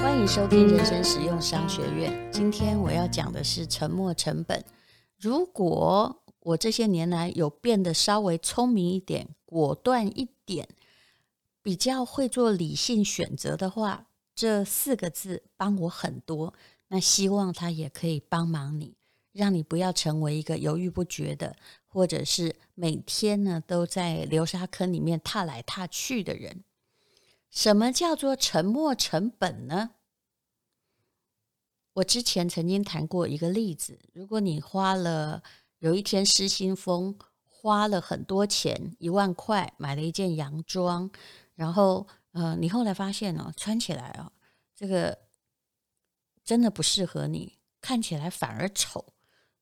欢迎收听人生实用商学院。今天我要讲的是沉没成本。如果我这些年来有变得稍微聪明一点、果断一点，比较会做理性选择的话，这四个字帮我很多。那希望它也可以帮忙你，让你不要成为一个犹豫不决的，或者是每天呢都在流沙坑里面踏来踏去的人。什么叫做沉没成本呢？我之前曾经谈过一个例子：如果你花了有一天失心疯，花了很多钱，一万块买了一件洋装，然后呃，你后来发现哦，穿起来哦，这个真的不适合你，看起来反而丑，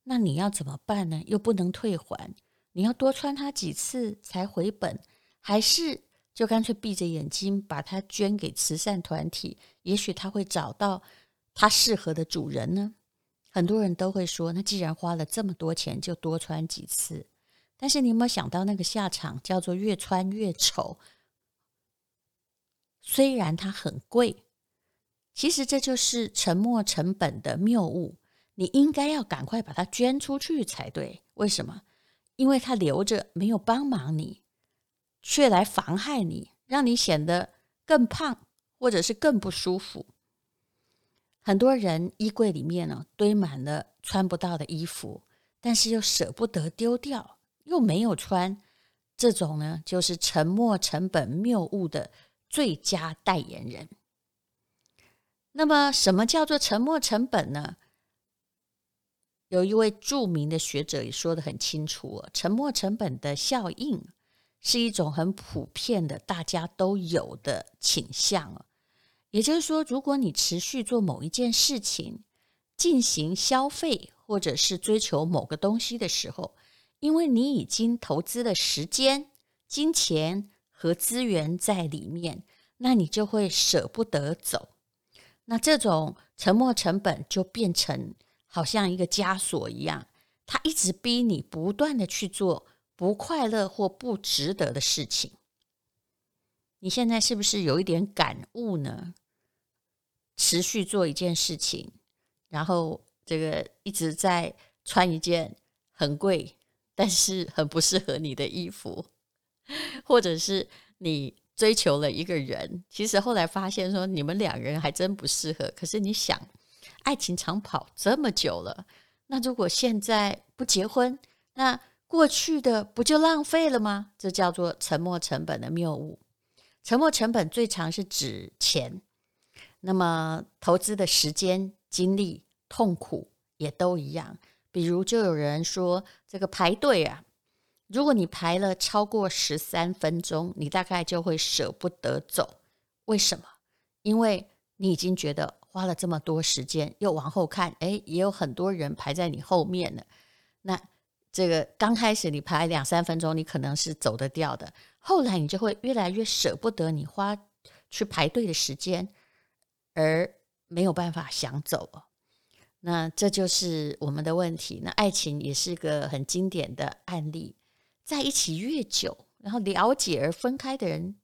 那你要怎么办呢？又不能退还，你要多穿它几次才回本，还是？就干脆闭着眼睛把它捐给慈善团体，也许他会找到他适合的主人呢。很多人都会说，那既然花了这么多钱，就多穿几次。但是你有没有想到那个下场叫做越穿越丑？虽然它很贵，其实这就是沉没成本的谬误。你应该要赶快把它捐出去才对。为什么？因为它留着没有帮忙你。却来妨害你，让你显得更胖，或者是更不舒服。很多人衣柜里面呢，堆满了穿不到的衣服，但是又舍不得丢掉，又没有穿。这种呢，就是沉没成本谬误的最佳代言人。那么，什么叫做沉没成本呢？有一位著名的学者也说得很清楚，沉没成本的效应。是一种很普遍的，大家都有的倾向啊。也就是说，如果你持续做某一件事情，进行消费或者是追求某个东西的时候，因为你已经投资了时间、金钱和资源在里面，那你就会舍不得走。那这种沉没成本就变成好像一个枷锁一样，它一直逼你不断的去做。不快乐或不值得的事情，你现在是不是有一点感悟呢？持续做一件事情，然后这个一直在穿一件很贵但是很不适合你的衣服，或者是你追求了一个人，其实后来发现说你们两个人还真不适合。可是你想，爱情长跑这么久了，那如果现在不结婚，那过去的不就浪费了吗？这叫做沉没成本的谬误。沉没成本最常是指钱，那么投资的时间、精力、痛苦也都一样。比如，就有人说这个排队啊，如果你排了超过十三分钟，你大概就会舍不得走。为什么？因为你已经觉得花了这么多时间，又往后看，诶，也有很多人排在你后面了。那这个刚开始你排两三分钟，你可能是走得掉的。后来你就会越来越舍不得你花去排队的时间，而没有办法想走。那这就是我们的问题。那爱情也是个很经典的案例，在一起越久，然后了解而分开的人，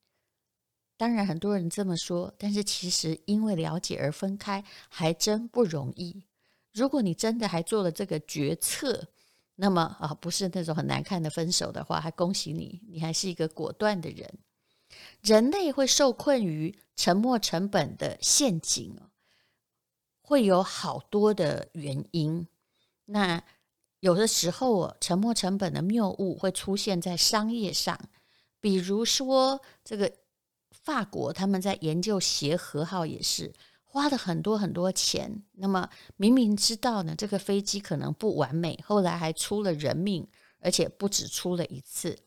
当然很多人这么说，但是其实因为了解而分开还真不容易。如果你真的还做了这个决策，那么啊，不是那种很难看的分手的话，还恭喜你，你还是一个果断的人。人类会受困于沉没成本的陷阱，会有好多的原因。那有的时候哦，沉没成本的谬误会出现在商业上，比如说这个法国他们在研究协和号也是。花了很多很多钱，那么明明知道呢，这个飞机可能不完美，后来还出了人命，而且不止出了一次。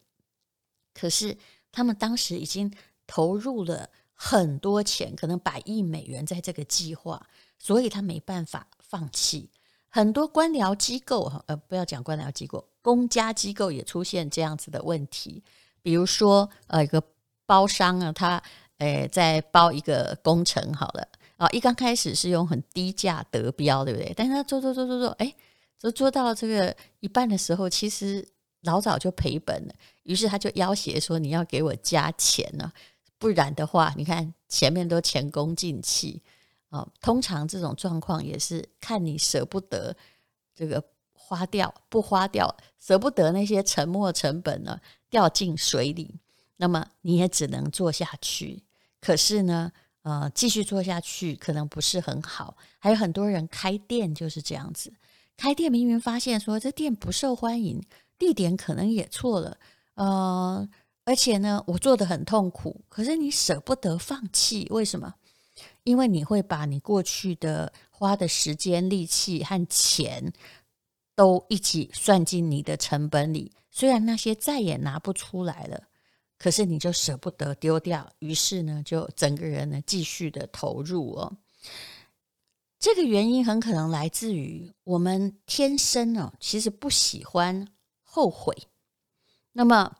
可是他们当时已经投入了很多钱，可能百亿美元在这个计划，所以他没办法放弃。很多官僚机构哈，呃，不要讲官僚机构，公家机构也出现这样子的问题。比如说，呃，一个包商啊，他呃在包一个工程，好了。啊，一刚开始是用很低价得标，对不对？但是他做做做做做，哎，做做到这个一半的时候，其实老早就赔本了。于是他就要挟说：“你要给我加钱呢，不然的话，你看前面都前功尽弃。”啊，通常这种状况也是看你舍不得这个花掉不花掉，舍不得那些沉没成本呢掉进水里，那么你也只能做下去。可是呢，呃，继续做下去可能不是很好。还有很多人开店就是这样子，开店明明发现说这店不受欢迎，地点可能也错了，呃，而且呢，我做的很痛苦，可是你舍不得放弃，为什么？因为你会把你过去的花的时间、力气和钱都一起算进你的成本里，虽然那些再也拿不出来了，可是你就舍不得丢掉，于是呢，就整个人呢继续的投入哦。这个原因很可能来自于我们天生哦，其实不喜欢后悔。那么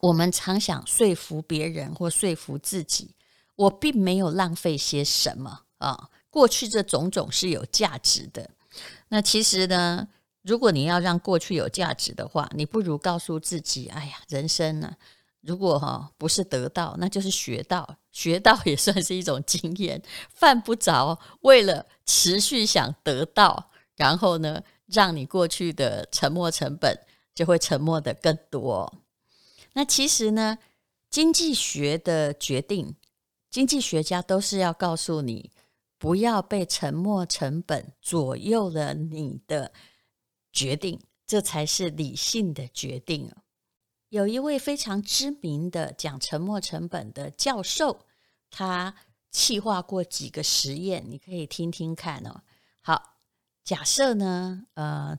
我们常想说服别人或说服自己。我并没有浪费些什么啊，过去这种种是有价值的。那其实呢，如果你要让过去有价值的话，你不如告诉自己：哎呀，人生呢，如果哈不是得到，那就是学到，学到也算是一种经验。犯不着为了持续想得到，然后呢，让你过去的沉没成本就会沉没的更多。那其实呢，经济学的决定。经济学家都是要告诉你，不要被沉没成本左右了你的决定，这才是理性的决定。有一位非常知名的讲沉没成本的教授，他企划过几个实验，你可以听听看哦。好，假设呢，呃，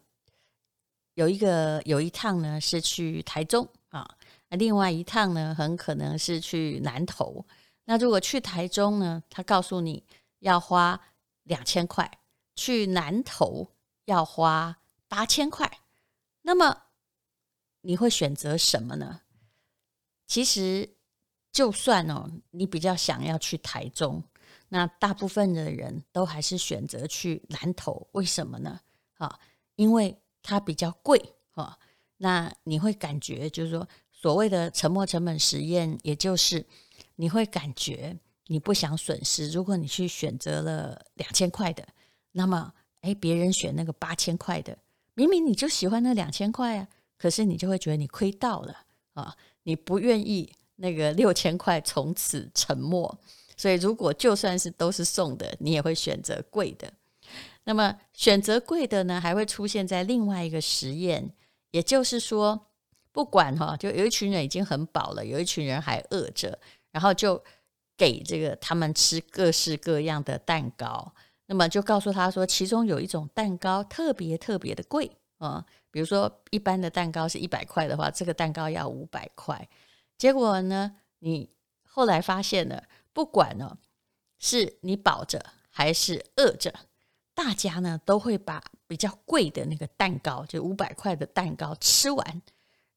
有一个有一趟呢是去台中啊，另外一趟呢很可能是去南投。那如果去台中呢？他告诉你要花两千块，去南投要花八千块，那么你会选择什么呢？其实，就算哦，你比较想要去台中，那大部分的人都还是选择去南投。为什么呢？啊，因为它比较贵啊。那你会感觉就是说，所谓的沉没成本实验，也就是。你会感觉你不想损失。如果你去选择了两千块的，那么诶，别人选那个八千块的，明明你就喜欢那两千块啊，可是你就会觉得你亏到了啊，你不愿意那个六千块从此沉没。所以，如果就算是都是送的，你也会选择贵的。那么选择贵的呢，还会出现在另外一个实验，也就是说，不管哈，就有一群人已经很饱了，有一群人还饿着。然后就给这个他们吃各式各样的蛋糕，那么就告诉他说，其中有一种蛋糕特别特别的贵啊，比如说一般的蛋糕是一百块的话，这个蛋糕要五百块。结果呢，你后来发现了，不管呢是你饱着还是饿着，大家呢都会把比较贵的那个蛋糕，就五百块的蛋糕吃完，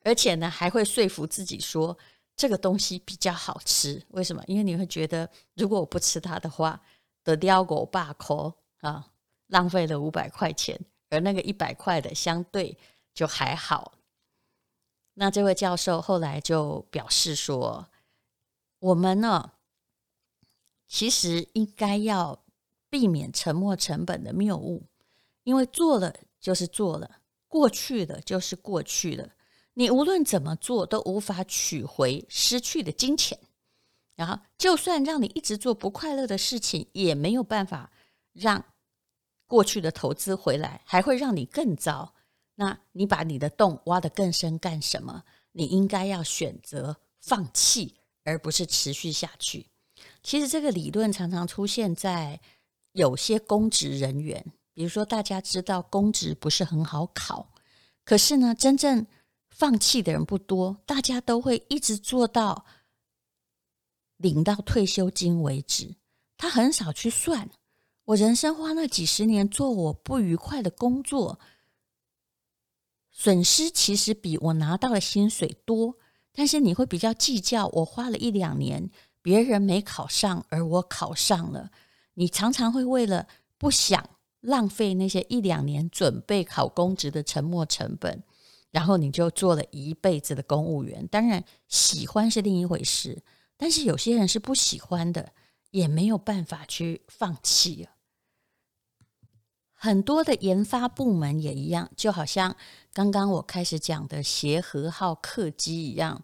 而且呢还会说服自己说。这个东西比较好吃，为什么？因为你会觉得，如果我不吃它的话，得掉五百块啊，浪费了五百块钱，而那个一百块的相对就还好。那这位教授后来就表示说，我们呢，其实应该要避免沉没成本的谬误，因为做了就是做了，过去的就是过去了。你无论怎么做都无法取回失去的金钱，然后就算让你一直做不快乐的事情，也没有办法让过去的投资回来，还会让你更糟。那你把你的洞挖得更深干什么？你应该要选择放弃，而不是持续下去。其实这个理论常常出现在有些公职人员，比如说大家知道公职不是很好考，可是呢，真正放弃的人不多，大家都会一直做到领到退休金为止。他很少去算，我人生花那几十年做我不愉快的工作，损失其实比我拿到的薪水多。但是你会比较计较，我花了一两年，别人没考上，而我考上了。你常常会为了不想浪费那些一两年准备考公职的沉没成本。然后你就做了一辈子的公务员，当然喜欢是另一回事，但是有些人是不喜欢的，也没有办法去放弃啊。很多的研发部门也一样，就好像刚刚我开始讲的协和号客机一样。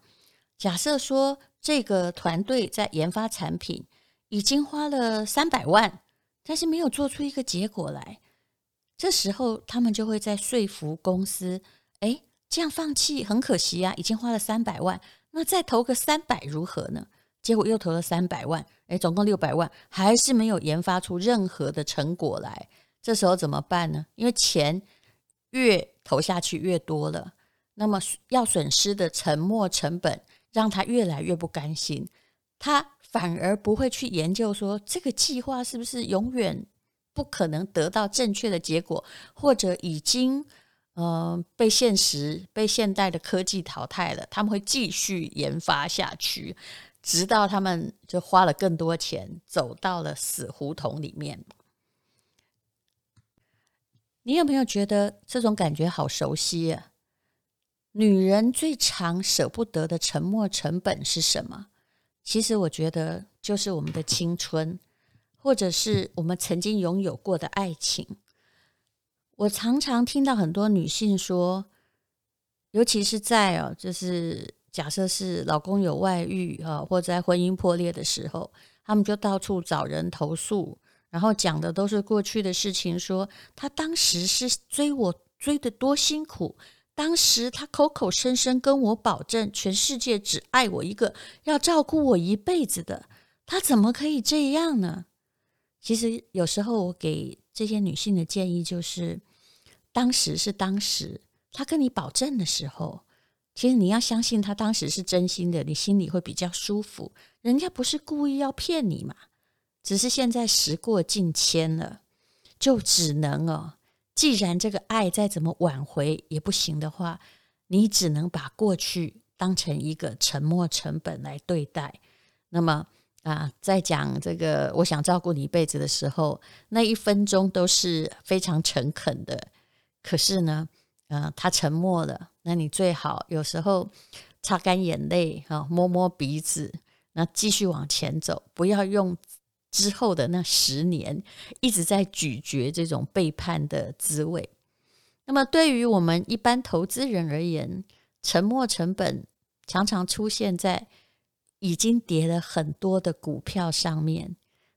假设说这个团队在研发产品已经花了三百万，但是没有做出一个结果来，这时候他们就会在说服公司：哎，这样放弃很可惜啊，已经花了三百万，那再投个三百如何呢？结果又投了三百万，哎，总共六百万，还是没有研发出任何的成果来。这时候怎么办呢？因为钱越投下去越多了，那么要损失的沉没成本让他越来越不甘心，他反而不会去研究说这个计划是不是永远不可能得到正确的结果，或者已经呃被现实、被现代的科技淘汰了。他们会继续研发下去，直到他们就花了更多钱，走到了死胡同里面。你有没有觉得这种感觉好熟悉啊？女人最常舍不得的沉默成本是什么？其实我觉得就是我们的青春，或者是我们曾经拥有过的爱情。我常常听到很多女性说，尤其是在哦，就是假设是老公有外遇啊，或在婚姻破裂的时候，他们就到处找人投诉。然后讲的都是过去的事情，说他当时是追我追得多辛苦，当时他口口声声跟我保证，全世界只爱我一个，要照顾我一辈子的，他怎么可以这样呢？其实有时候我给这些女性的建议就是，当时是当时，他跟你保证的时候，其实你要相信他当时是真心的，你心里会比较舒服，人家不是故意要骗你嘛。只是现在时过境迁了，就只能哦。既然这个爱再怎么挽回也不行的话，你只能把过去当成一个沉没成本来对待。那么啊，在讲这个我想照顾你一辈子的时候，那一分钟都是非常诚恳的。可是呢，嗯，他沉默了，那你最好有时候擦干眼泪，啊，摸摸鼻子，那继续往前走，不要用。之后的那十年，一直在咀嚼这种背叛的滋味。那么，对于我们一般投资人而言，沉没成本常常出现在已经跌了很多的股票上面。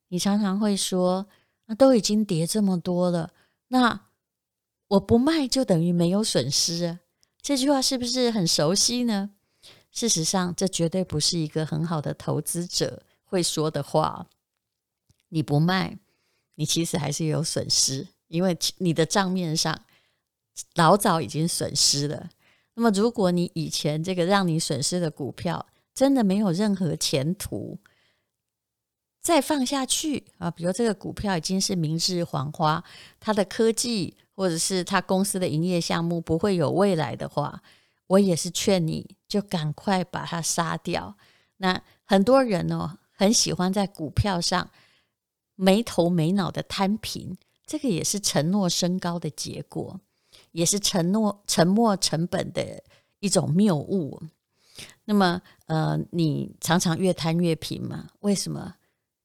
你常常会说：“那都已经跌这么多了，那我不卖就等于没有损失啊。”这句话是不是很熟悉呢？事实上，这绝对不是一个很好的投资者会说的话。你不卖，你其实还是有损失，因为你的账面上老早已经损失了。那么，如果你以前这个让你损失的股票真的没有任何前途，再放下去啊，比如这个股票已经是明日黄花，它的科技或者是他公司的营业项目不会有未来的话，我也是劝你就赶快把它杀掉。那很多人哦，很喜欢在股票上。没头没脑的摊平，这个也是承诺升高的结果，也是承诺沉没成本的一种谬误。那么，呃，你常常越摊越平嘛？为什么？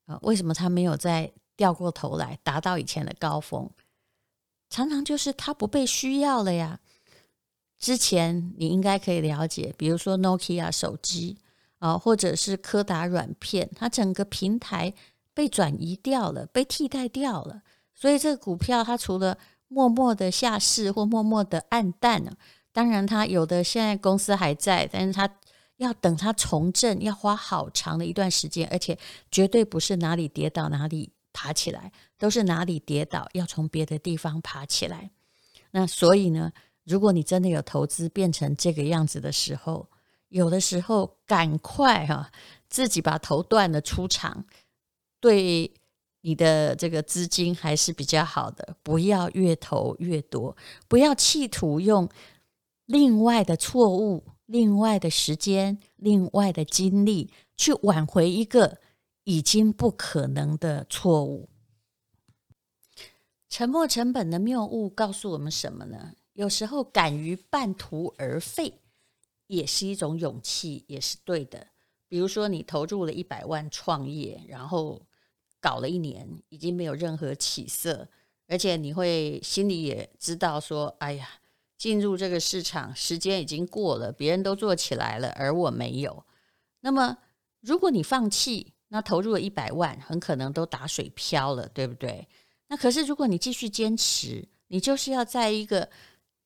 啊，为什么他没有再掉过头来，达到以前的高峰？常常就是他不被需要了呀。之前你应该可以了解，比如说 Nokia 手机啊，或者是柯达软片，它整个平台。被转移掉了，被替代掉了，所以这个股票它除了默默的下市或默默的黯淡呢，当然它有的现在公司还在，但是它要等它重振，要花好长的一段时间，而且绝对不是哪里跌倒哪里爬起来，都是哪里跌倒要从别的地方爬起来。那所以呢，如果你真的有投资变成这个样子的时候，有的时候赶快哈、啊，自己把头断了出场。对你的这个资金还是比较好的，不要越投越多，不要企图用另外的错误、另外的时间、另外的精力去挽回一个已经不可能的错误。沉没成本的谬误告诉我们什么呢？有时候敢于半途而废也是一种勇气，也是对的。比如说，你投入了一百万创业，然后搞了一年，已经没有任何起色，而且你会心里也知道说，哎呀，进入这个市场时间已经过了，别人都做起来了，而我没有。那么，如果你放弃，那投入了一百万，很可能都打水漂了，对不对？那可是如果你继续坚持，你就是要在一个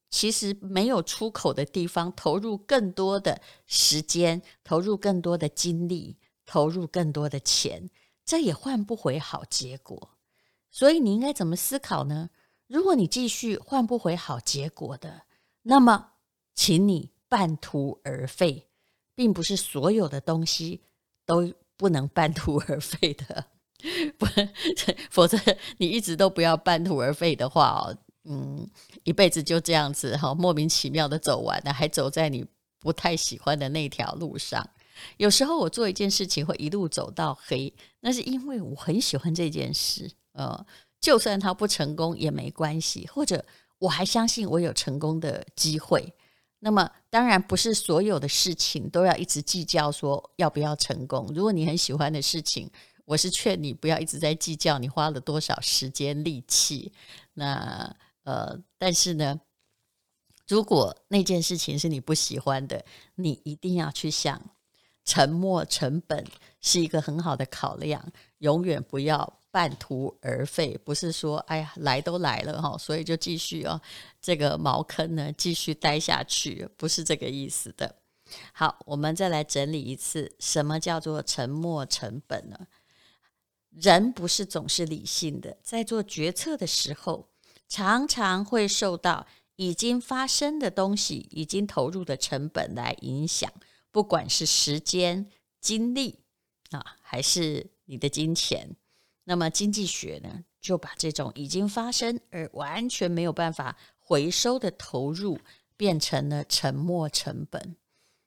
其实没有出口的地方投入更多的时间，投入更多的精力，投入更多的钱。这也换不回好结果，所以你应该怎么思考呢？如果你继续换不回好结果的，那么，请你半途而废，并不是所有的东西都不能半途而废的，不，否则你一直都不要半途而废的话哦，嗯，一辈子就这样子哈，莫名其妙的走完了，还走在你不太喜欢的那条路上。有时候我做一件事情会一路走到黑，那是因为我很喜欢这件事，呃，就算它不成功也没关系，或者我还相信我有成功的机会。那么当然不是所有的事情都要一直计较说要不要成功。如果你很喜欢的事情，我是劝你不要一直在计较你花了多少时间力气。那呃，但是呢，如果那件事情是你不喜欢的，你一定要去想。沉没成本是一个很好的考量，永远不要半途而废。不是说，哎呀，来都来了哈，所以就继续哦，这个茅坑呢继续待下去，不是这个意思的。好，我们再来整理一次，什么叫做沉没成本呢？人不是总是理性的，在做决策的时候，常常会受到已经发生的东西、已经投入的成本来影响。不管是时间、精力啊，还是你的金钱，那么经济学呢，就把这种已经发生而完全没有办法回收的投入，变成了沉没成本。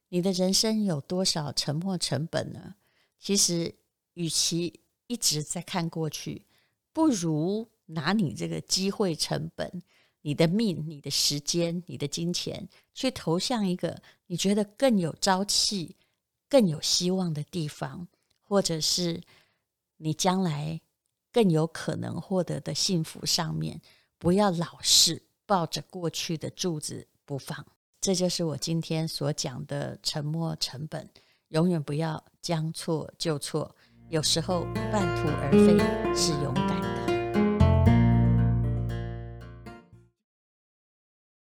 你的人生有多少沉没成本呢？其实，与其一直在看过去，不如拿你这个机会成本。你的命、你的时间、你的金钱，去投向一个你觉得更有朝气、更有希望的地方，或者是你将来更有可能获得的幸福上面，不要老是抱着过去的柱子不放。这就是我今天所讲的沉没成本。永远不要将错就错，有时候半途而废是勇敢。